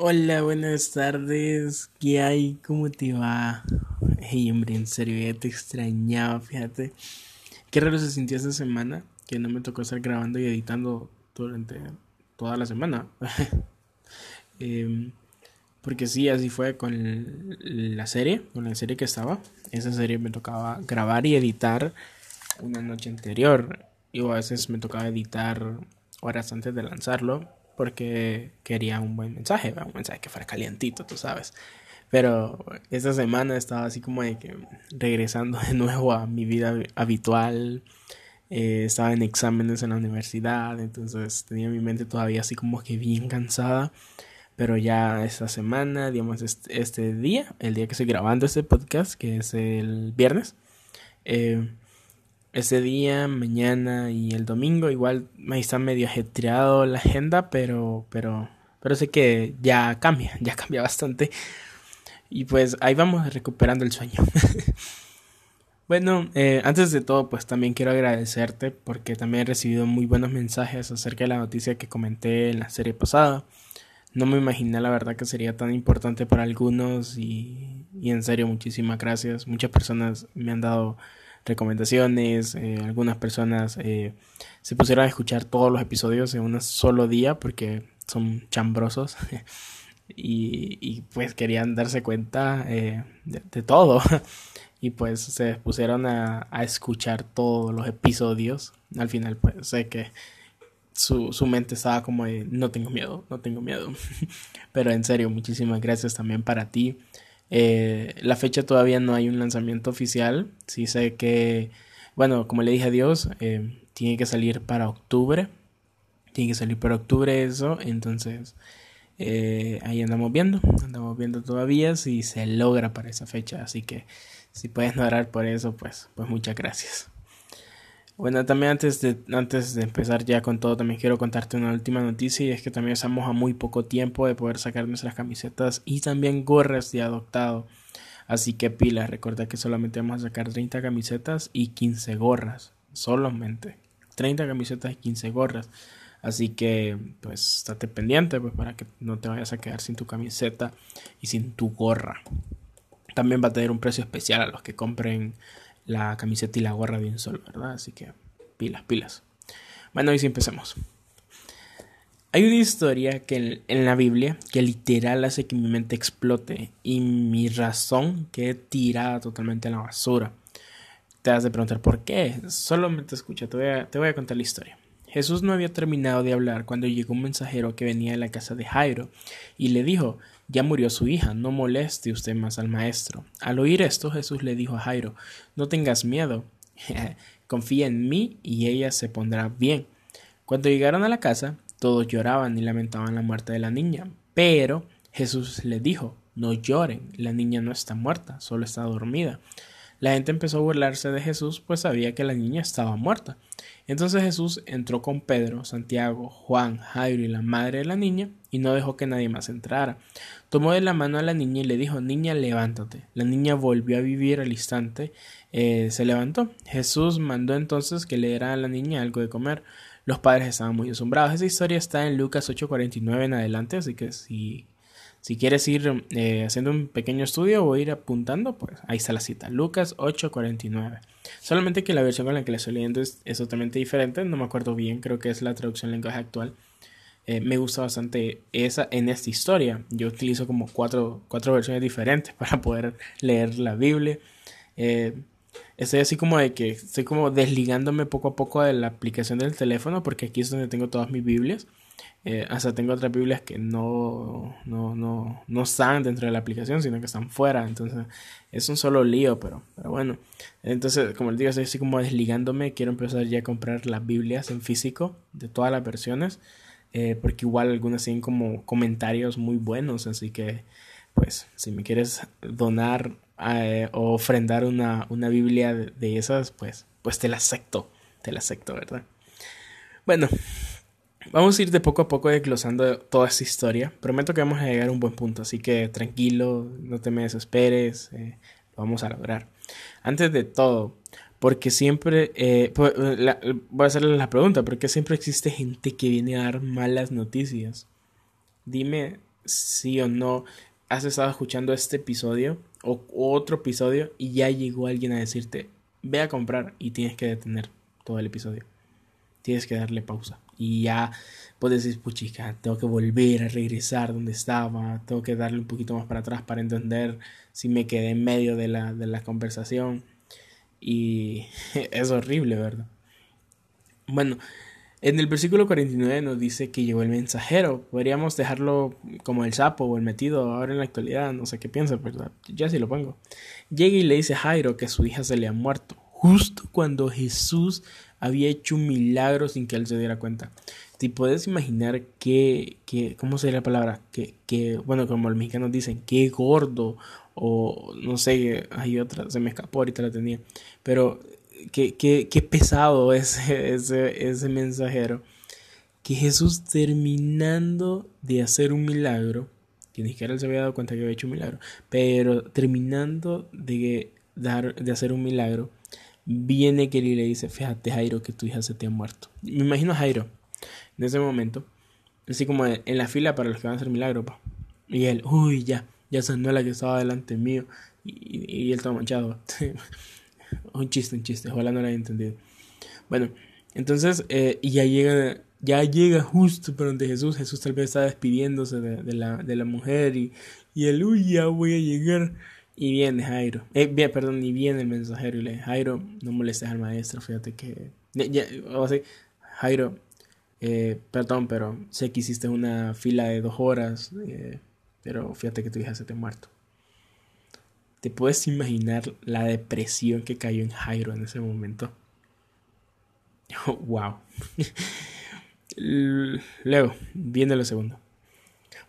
Hola, buenas tardes. ¿Qué hay? ¿Cómo te va? Hey, hombre, en serio, ya te extrañaba, fíjate. Qué raro se sintió esta semana que no me tocó estar grabando y editando durante toda la semana. Em, porque sí, así fue con la serie, con la serie que estaba. Esa serie me tocaba grabar y editar una noche anterior. Y a veces me tocaba editar horas antes de lanzarlo porque quería un buen mensaje, un mensaje que fuera calientito, tú sabes. Pero esta semana estaba así como de que regresando de nuevo a mi vida habitual. Eh, estaba en exámenes en la universidad, entonces tenía mi mente todavía así como que bien cansada. Pero ya esta semana, digamos, este, este día, el día que estoy grabando este podcast, que es el viernes, eh, ese día, mañana y el domingo. Igual ahí está medio ajetreado la agenda, pero, pero, pero sé que ya cambia, ya cambia bastante. Y pues ahí vamos recuperando el sueño. bueno, eh, antes de todo, pues también quiero agradecerte porque también he recibido muy buenos mensajes acerca de la noticia que comenté en la serie pasada. No me imaginé la verdad que sería tan importante para algunos y, y en serio muchísimas gracias. Muchas personas me han dado recomendaciones, eh, algunas personas eh, se pusieron a escuchar todos los episodios en un solo día porque son chambrosos y, pues querían darse cuenta eh, de, todo y pues se pusieron a, a, escuchar todos los episodios. Al final pues sé que su, su mente estaba como de no tengo miedo, no tengo miedo. Pero en serio, muchísimas gracias también para ti eh, la fecha todavía no hay un lanzamiento oficial. Sí sé que, bueno, como le dije a Dios, eh, tiene que salir para octubre. Tiene que salir para octubre eso. Entonces, eh, ahí andamos viendo. Andamos viendo todavía si se logra para esa fecha. Así que si pueden orar por eso, pues, pues muchas gracias. Bueno, también antes de, antes de empezar ya con todo, también quiero contarte una última noticia y es que también estamos a muy poco tiempo de poder sacar nuestras camisetas y también gorras de adoptado. Así que pilas, recuerda que solamente vamos a sacar 30 camisetas y 15 gorras, solamente. 30 camisetas y 15 gorras. Así que, pues, estate pendiente, pues, para que no te vayas a quedar sin tu camiseta y sin tu gorra. También va a tener un precio especial a los que compren la camiseta y la gorra de un solo, ¿verdad? Así que pilas, pilas. Bueno, y si empecemos. Hay una historia que en, la Biblia que literal hace que mi mente explote y mi razón quede tirada totalmente a la basura. Te has de preguntar por qué. Solamente escucha, te te voy a contar la historia. Jesús no había terminado de hablar cuando llegó un mensajero que venía de la casa de Jairo y le dijo ya murió su hija, no moleste usted más al maestro. Al oír esto, Jesús le dijo a Jairo, no tengas miedo, confía en mí y ella se pondrá bien. Cuando llegaron a la casa, todos lloraban y lamentaban la muerte de la niña, pero Jesús le dijo, no lloren, la niña no está muerta, solo está dormida. La gente empezó a burlarse de Jesús, pues sabía que la niña estaba muerta. Entonces Jesús entró con Pedro, Santiago, Juan, Jairo y la madre de la niña y no dejó que nadie más entrara. Tomó de la mano a la niña y le dijo, niña, levántate. La niña volvió a vivir al instante, eh, se levantó. Jesús mandó entonces que le diera a la niña algo de comer. Los padres estaban muy asombrados. Esa historia está en Lucas 8:49 en adelante, así que si si quieres ir eh, haciendo un pequeño estudio o ir apuntando, pues ahí está la cita, Lucas 8:49. Solamente que la versión con la que le estoy leyendo es, totalmente diferente, no me acuerdo bien, creo que es la traducción lenguaje actual. Eh, me gusta bastante esa en esta historia. Yo utilizo como cuatro, cuatro versiones diferentes para poder leer la Biblia. Eh, estoy así como de que estoy como desligándome poco a poco de la aplicación del teléfono porque aquí es donde tengo todas mis Biblias. Eh, hasta tengo otras Biblias que no, no, no, no están dentro de la aplicación, sino que están fuera. Entonces es un solo lío, pero, pero bueno. Entonces, como les digo, estoy así como desligándome. Quiero empezar ya a comprar las Biblias en físico de todas las versiones. Eh, porque igual algunas tienen como comentarios muy buenos. Así que, pues, si me quieres donar eh, o ofrendar una, una Biblia de, de esas, pues, pues te la acepto. Te la acepto, ¿verdad? Bueno, Vamos a ir de poco a poco desglosando toda esta historia. Prometo que vamos a llegar a un buen punto, así que tranquilo, no te me desesperes, eh, lo vamos a lograr. Antes de todo, porque siempre, eh, voy a hacerle la pregunta, ¿por qué siempre existe gente que viene a dar malas noticias? Dime sí o no has estado escuchando este episodio o otro episodio y ya llegó alguien a decirte, ve a comprar y tienes que detener todo el episodio. Tienes que darle pausa. Y ya puedes decir, puchica, tengo que volver a regresar donde estaba, tengo que darle un poquito más para atrás para entender si me quedé en medio de la, de la conversación. Y es horrible, ¿verdad? Bueno, en el versículo 49 nos dice que llegó el mensajero. Podríamos dejarlo como el sapo o el metido ahora en la actualidad. No sé qué piensa, ¿verdad? Ya sí lo pongo. Llega y le dice a Jairo que su hija se le ha muerto. Justo cuando Jesús había hecho un milagro sin que él se diera cuenta. ¿Te puedes imaginar que, que ¿cómo sería la palabra? Que, que, bueno, como los mexicanos dicen, qué gordo, o no sé, hay otra, se me escapó, ahorita la tenía, pero qué, qué, qué pesado ese, ese, ese mensajero, que Jesús terminando de hacer un milagro, que ni siquiera él se había dado cuenta que había hecho un milagro, pero terminando de, dar, de hacer un milagro, viene que y le dice, fíjate Jairo que tu hija se te ha muerto. Me imagino Jairo en ese momento, así como en la fila para los que van a hacer milagro, pa. y él, uy, ya, ya sanó la que estaba delante mío, y, y él todo manchado. un chiste, un chiste, ojalá no lo haya entendido. Bueno, entonces, eh, ya llega, ya llega justo por donde Jesús, Jesús tal vez está despidiéndose de, la, de la mujer, y, y él, uy, ya voy a llegar. Y viene Jairo, eh, bien, perdón, y viene el mensajero y le dice, Jairo, no molestes al maestro, fíjate que, ya, o sea, Jairo, eh, perdón, pero sé que hiciste una fila de dos horas, eh, pero fíjate que tu hija se te ha muerto. ¿Te puedes imaginar la depresión que cayó en Jairo en ese momento? wow. Luego, viene lo segundo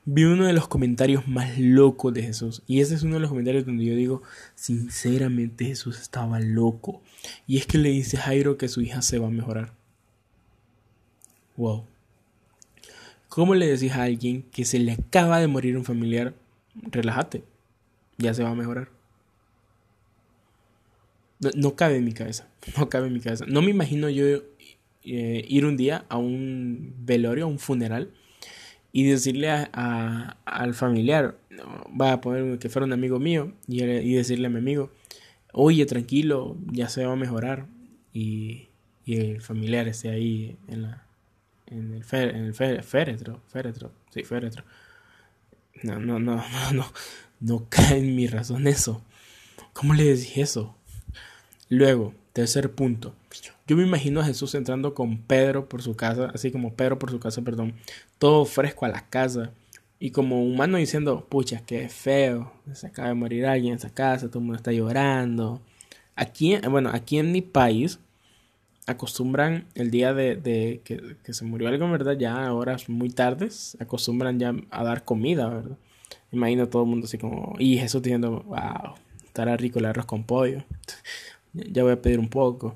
vi uno de los comentarios más locos de Jesús. Y ese es uno de los comentarios donde yo digo, sinceramente Jesús estaba loco. Y es que le dice Jairo que su hija se va a mejorar. Wow. ¿Cómo le decís a alguien que se le acaba de morir un familiar, relájate, ya se va a mejorar? No, cabe en mi cabeza, no cabe en mi cabeza. No me imagino yo eh, ir un día a un velorio, a un funeral, y decirle a, al familiar, va a poner que fuera un amigo mío, y, decirle a mi amigo, oye, tranquilo, ya se va a mejorar, y, y el familiar esté ahí en, la, en el, fer, en el féretro, féretro, sí, féretro. No, no, no, no, no, no cae en mi razón eso. ¿Cómo le decís eso? Luego, tercer punto. Yo me imagino a Jesús entrando con Pedro por su casa, así como Pedro por su casa, perdón, todo fresco a la casa. Y como humano diciendo, pucha, qué feo, se acaba de morir alguien en esa casa, todo el mundo está llorando. Aquí, bueno, aquí en mi país acostumbran el día de, que, que, se murió alguien, ¿verdad? Ya a horas muy tardes, acostumbran ya a dar comida, ¿verdad? Imagino todo el mundo así como, y Jesús diciendo, wow, estará rico el arroz con pollo ya voy a pedir un poco.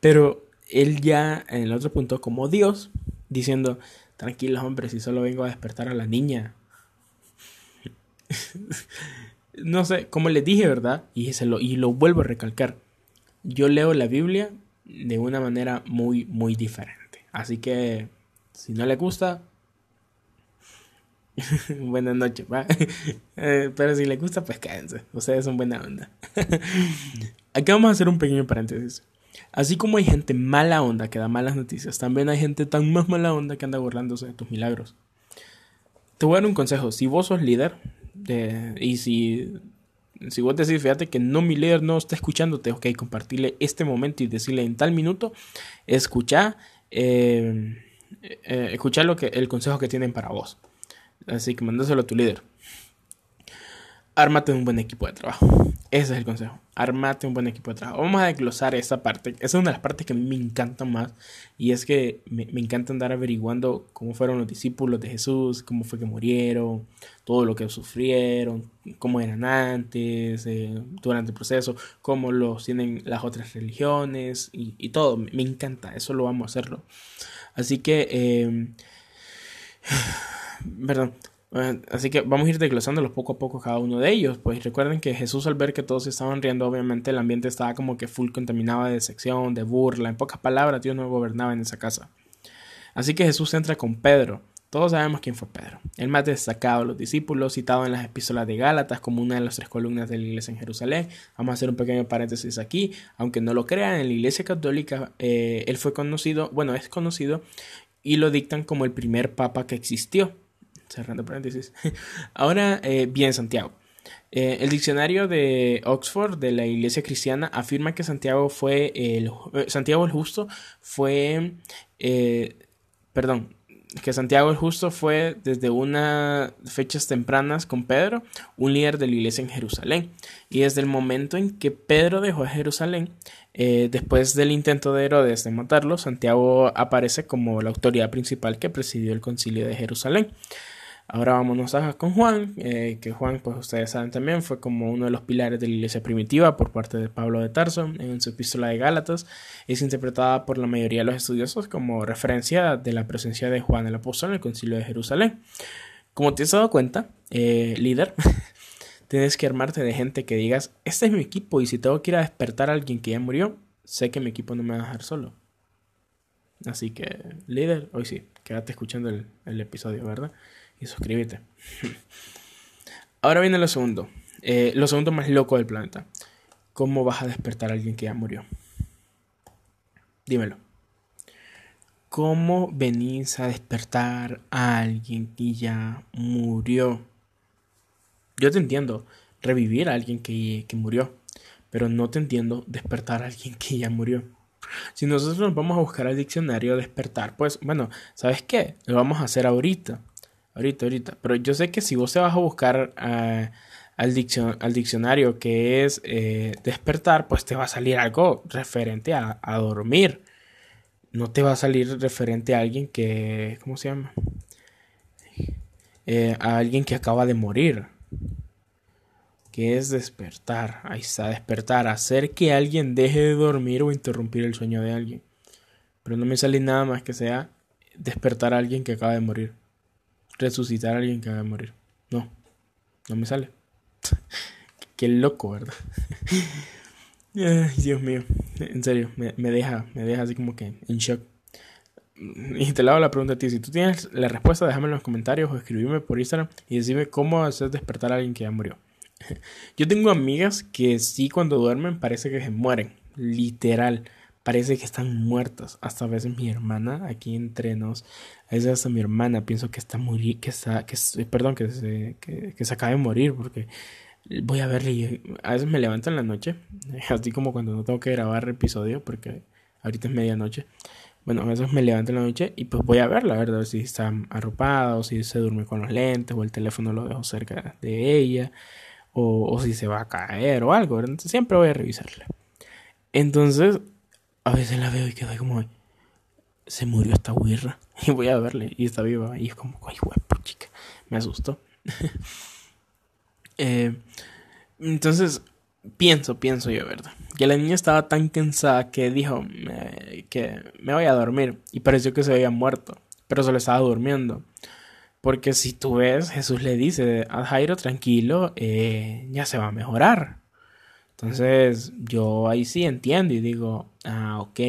Pero él ya en el otro punto como Dios, diciendo, tranquilos hombres, si solo vengo a despertar a la niña. no sé, como les dije, ¿verdad? Y, se lo, y lo vuelvo a recalcar. Yo leo la Biblia de una manera muy, muy diferente. Así que, si no le gusta, buenas noches, eh, pero si le gusta, pues quédense. Ustedes son buena onda. Aquí vamos a hacer un pequeño paréntesis. Así como hay gente mala onda que da malas noticias, también hay gente tan más mala onda que anda burlándose de tus milagros. Te voy a dar un consejo. Si vos sos líder de, y si, si vos decís, fíjate que no, mi líder no está escuchándote, ok, compartirle este momento y decirle en tal minuto, escucha, eh, eh, lo que, el consejo que tienen para vos. Así que mandáselo a tu líder. Ármate un buen equipo de trabajo. Ese es el consejo. Armate un buen equipo de trabajo. Vamos a desglosar esa parte. Esa es una de las partes que me encanta más. Y es que me, encanta andar averiguando cómo fueron los discípulos de Jesús, cómo fue que murieron, todo lo que sufrieron, cómo eran antes, eh, durante el proceso, cómo los tienen las otras religiones y, todo. Me, encanta. Eso lo vamos a hacerlo. Así que... Eh, perdón. Así que vamos a ir desglosándolos poco a poco cada uno de ellos. Pues recuerden que Jesús al ver que todos estaban riendo, obviamente el ambiente estaba como que full contaminado de sección, de burla. En pocas palabras, Dios no gobernaba en esa casa. Así que Jesús entra con Pedro. todos sabemos quién fue Pedro, el más destacado de los discípulos, citado en las epístolas de Gálatas como una de las tres columnas de la iglesia en Jerusalén. Vamos a hacer un pequeño paréntesis aquí, aunque no lo crean, en la iglesia católica eh, él fue conocido, bueno, es conocido y lo dictan como el primer papa que existió. Cerrando paréntesis. Ahora, eh, bien, Santiago. Eh, el diccionario de Oxford de la Iglesia Cristiana afirma que Santiago fue el Santiago el Justo fue perdón que Santiago el Justo fue desde unas fechas tempranas con Pedro un líder de la iglesia en Jerusalén. Y desde el momento en que Pedro dejó Jerusalén, eh, después del intento de Herodes de matarlo, Santiago aparece como la autoridad principal que presidió el concilio de Jerusalén. Ahora vámonos a, con Juan, eh, que Juan, pues ustedes saben también, fue como uno de los pilares de la iglesia primitiva por parte de Pablo de Tarso en su epístola de Gálatas. Es interpretada por la mayoría de los estudiosos como referencia de la presencia de Juan el apóstol en el concilio de Jerusalén. Como te has dado cuenta, eh, líder, tienes que armarte de gente que digas, este es mi equipo y si tengo que ir a despertar a alguien que ya murió, sé que mi equipo no me va a dejar solo. Así que, líder, hoy sí, quédate escuchando el, el episodio, ¿verdad? Y suscríbete. Ahora viene lo segundo. Eh, lo segundo más loco del planeta. ¿Cómo vas a despertar a alguien que ya murió? Dímelo. ¿Cómo venís a despertar a alguien que ya murió? Yo te entiendo revivir a alguien que, que murió, pero no te entiendo despertar a alguien que ya murió. Si nosotros nos vamos a buscar al diccionario despertar, pues bueno, ¿sabes qué? Lo vamos a hacer ahorita. Ahorita, ahorita. Pero yo sé que si vos te vas a buscar al, al, diccionario que es eh, despertar, pues te va a salir algo referente a, dormir. No te va a salir referente a alguien que... ¿Cómo se llama? Eh, a alguien que acaba de morir. Que es despertar. Ahí está, despertar. Hacer que alguien deje de dormir o interrumpir el sueño de alguien. Pero no me sale nada más que sea despertar a alguien que acaba de morir resucitar a alguien que va a morir. No, no me sale. Qué loco, ¿verdad? Ay, Dios mío, en serio, me, deja, me deja así como que en shock. Y te hago la pregunta a ti. Si tú tienes la respuesta, déjame en los comentarios o escribime por Instagram y decime cómo hacer despertar a alguien que ya murió. Yo tengo amigas que sí cuando duermen parece que se mueren. Literal parece que están muertas. Hasta a veces mi hermana, aquí entre nos, a veces hasta mi hermana pienso que está muy, que está, que, perdón, que se, que, se acaba de morir porque voy a verle y a veces me levanto en la noche, así como cuando no tengo que grabar episodio porque ahorita es medianoche. Bueno, a veces me levanto en la noche y pues voy a verla, a ver si está arropada o si se duerme con los lentes o el teléfono lo dejo cerca de ella o, o si se va a caer o algo. Entonces, siempre voy a revisarla. Entonces, a veces la veo y quedo como, se murió esta huirra. Y voy a verle y está viva. Y es como, ay, guapo, chica. Me asustó. Eh, entonces, pienso, pienso yo, ¿verdad? Que la niña estaba tan cansada que dijo que me voy a dormir. Y pareció que se había muerto. Pero solo estaba durmiendo. Porque si tú ves, Jesús le dice a Jairo, tranquilo, eh, ya se va a mejorar. Entonces yo ahí sí entiendo y digo, ah, ok,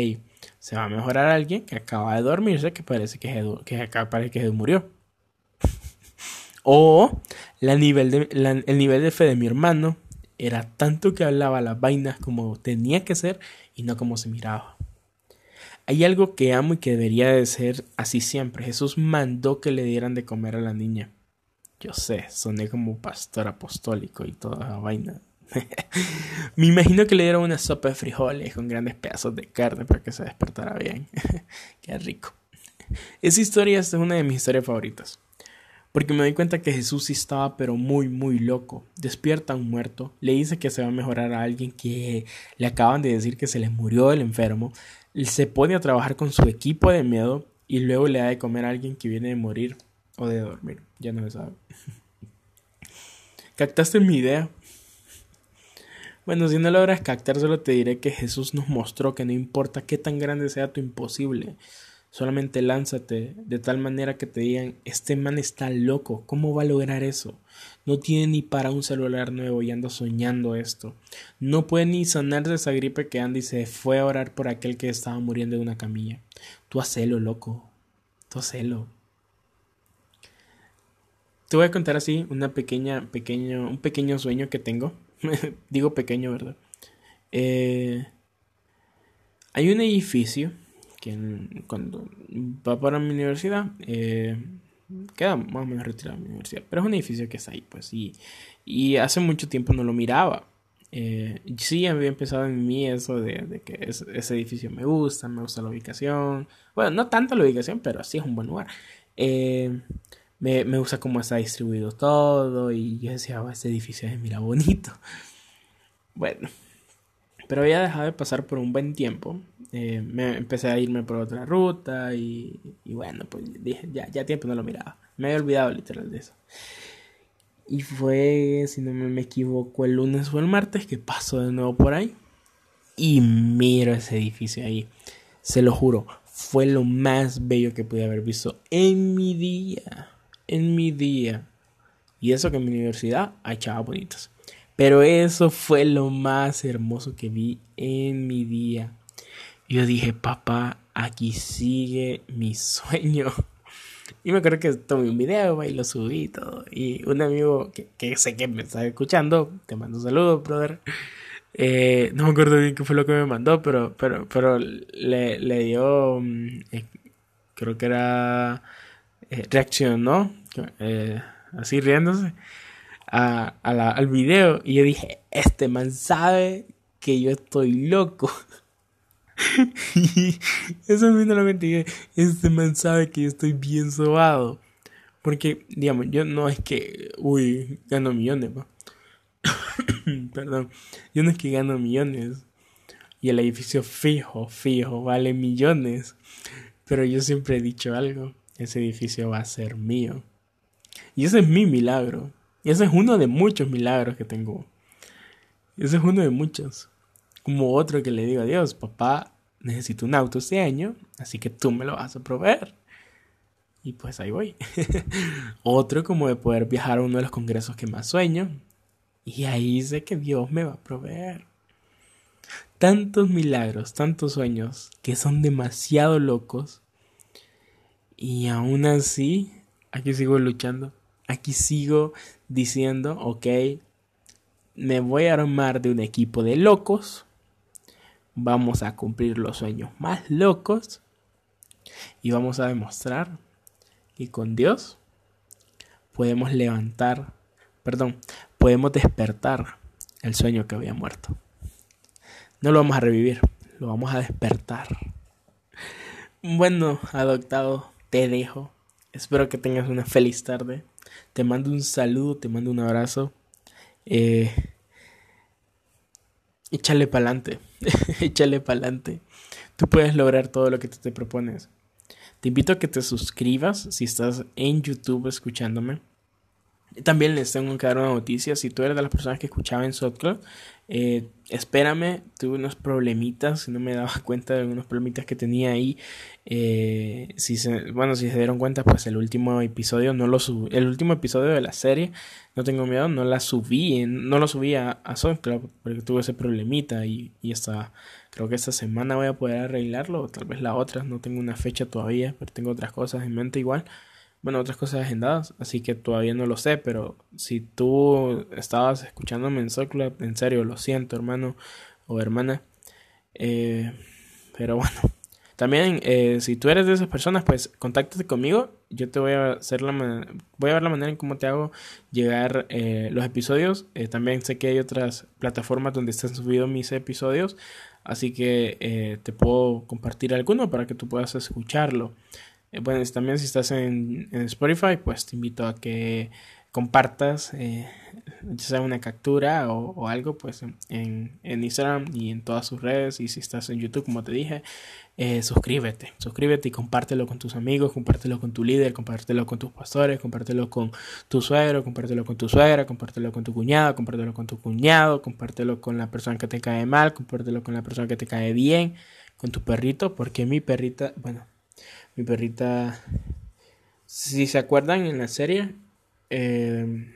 se va a mejorar alguien que acaba de dormirse, que parece que, que acá parece que murió. o la nivel de, el nivel de fe de mi hermano era tanto que hablaba las vainas como tenía que ser y no como se miraba. Hay algo que amo y que debería de ser así siempre. Jesús mandó que le dieran de comer a la niña. Yo sé, soné como pastor apostólico y toda la vaina. Me imagino que le dieron una sopa de frijoles con grandes pedazos de carne para que se despertara bien. Qué rico. Esa historia es una de mis historias favoritas. Porque me doy cuenta que Jesús sí estaba pero muy muy loco. Despierta a un muerto, le dice que se va a mejorar a alguien que le acaban de decir que se le murió el enfermo, se pone a trabajar con su equipo de miedo y luego le da de comer a alguien que viene de morir o de dormir. Ya no se sabe. ¿Captaste mi idea? Bueno, si no logras captar, solo te diré que Jesús nos mostró que no importa qué tan grande sea tu imposible, solamente lánzate de tal manera que te digan, este man está loco, ¿cómo va a lograr eso? No tiene ni para un celular nuevo y anda soñando esto. No puede ni sanar de esa gripe que anda y se fue a orar por aquel que estaba muriendo de una camilla. Tú hacelo, loco. Tú hacelo. te voy a contar así una pequeña, pequeño, un pequeño sueño que tengo. Digo pequeño, ¿verdad? Eh, hay un edificio que cuando va para mi universidad, eh, queda más o menos retirado de mi universidad, pero es un edificio que está ahí, pues, y, y hace mucho tiempo no lo miraba. Eh, sí, había empezado en mí eso de, que ese edificio me gusta, me gusta la ubicación. Bueno, no tanto la ubicación, pero sí es un buen lugar. Eh, me, me, gusta cómo está distribuido todo y yo decía, oh, este edificio es mira bonito. Bueno, pero había dejado de pasar por un buen tiempo. Eh, me empecé a irme por otra ruta y, y bueno, pues dije, ya, ya tiempo no lo miraba. Me había olvidado literal de eso. Y fue, si no me equivoco, el lunes o el martes que paso de nuevo por ahí. Y miro ese edificio ahí. Se lo juro, fue lo más bello que pude haber visto en mi día. En mi día. Y eso que en mi universidad hay chavas bonitas. Pero eso fue lo más hermoso que vi en mi día. Yo dije, papá, aquí sigue mi sueño. Y me acuerdo que tomé un video y lo subí y todo. Y un amigo que, sé que me está escuchando, te mando un saludo, brother. Eh, no me acuerdo bien qué fue lo que me mandó, pero, pero, pero le, le dio, mm, eh, creo que era, eh, reaccionó, así riéndose, a, la, al video. Y yo dije, este man sabe que yo estoy loco. y eso a la mente. Este man sabe que yo estoy bien sobado. Porque, digamos, yo no es que, uy, gano millones, Perdón. Yo no es que gano millones. Y el edificio fijo, fijo, vale millones. Pero yo siempre he dicho algo. Ese edificio va a ser mío. Y ese es mi milagro. Y ese es uno de muchos milagros que tengo. Ese es uno de muchos como otro que le digo a Dios, papá, necesito un auto este año, así que tú me lo vas a proveer. Y pues ahí voy. otro como de poder viajar a uno de los congresos que más sueño. Y ahí sé que Dios me va a proveer. Tantos milagros, tantos sueños que son demasiado locos. Y aún así, aquí sigo luchando. Aquí sigo diciendo, ok, me voy a armar de un equipo de locos vamos a cumplir los sueños más locos y vamos a demostrar que con Dios podemos levantar, perdón, podemos despertar el sueño que había muerto. No lo vamos a revivir, lo vamos a despertar. Bueno, adoptado, te dejo. Espero que tengas una feliz tarde. Te mando un saludo, te mando un abrazo. Eh, échale para adelante, échale para adelante. Tú puedes lograr todo lo que te propones. Te invito a que te suscribas si estás en YouTube escuchándome. También les tengo que dar una noticia. Si tú eres de las personas que escuchaba en SoundCloud, eh, espérame, tuve unos problemitas, no me daba cuenta de algunos problemitas que tenía ahí. Eh, si se, bueno, si se dieron cuenta, pues el último episodio no lo subí, el último episodio de la serie, no tengo miedo, no la subí, no lo subí a, a SoundCloud porque tuve ese problemita y, y hasta, creo que esta semana voy a poder arreglarlo, o tal vez la otra, no tengo una fecha todavía, pero tengo otras cosas en mente igual bueno, otras cosas agendadas, así que todavía no lo sé, pero si tú estabas escuchándome en Soul en serio, lo siento, hermano o hermana. Eh, pero bueno, también eh, si tú eres de esas personas, pues contáctate conmigo. Yo te voy a hacer la voy a ver la manera en cómo te hago llegar eh, los episodios. también sé que hay otras plataformas donde están subidos mis episodios, así que te puedo compartir alguno para que tú puedas escucharlo. Eh, bueno, también si estás en, Spotify, pues te invito a que compartas, eh, ya sea una captura o, algo, pues en, en, Instagram y en todas sus redes. Y si estás en YouTube, como te dije, eh, suscríbete, suscríbete y compártelo con tus amigos, compártelo con tu líder, compártelo con tus pastores, compártelo con tu suegro, compártelo con tu suegra, compártelo con tu cuñado, compártelo con tu cuñado, compártelo con la persona que te cae mal, compártelo con la persona que te cae bien, con tu perrito, porque mi perrita, bueno, mi perrita, si se acuerdan en la serie, eh,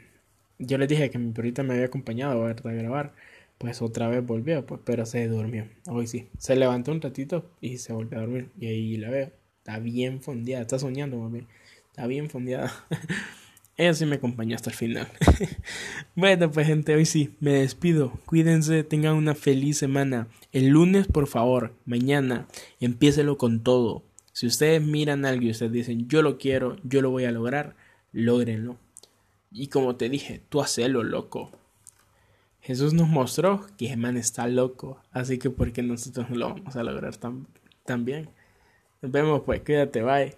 yo les dije que mi perrita me había acompañado a grabar. Pues otra vez volvió, pues, pero se durmió. Hoy sí. Se levantó un ratito y se volvió a dormir. Y ahí la veo. Está bien fondeada. Está soñando, mami. Está bien fondeada. ella sí me acompañó hasta el final. bueno, pues gente, hoy sí, me despido. Cuídense, tengan una feliz semana. El lunes, por favor, mañana, empiécelo con todo. Si ustedes miran algo y ustedes dicen, yo lo quiero, yo lo voy a lograr, logrenlo. Y como te dije, tú hacelo, loco. Jesús nos mostró que el man está loco, así que ¿por qué nosotros no lo vamos a lograr también? Nos vemos pues, cuídate, bye.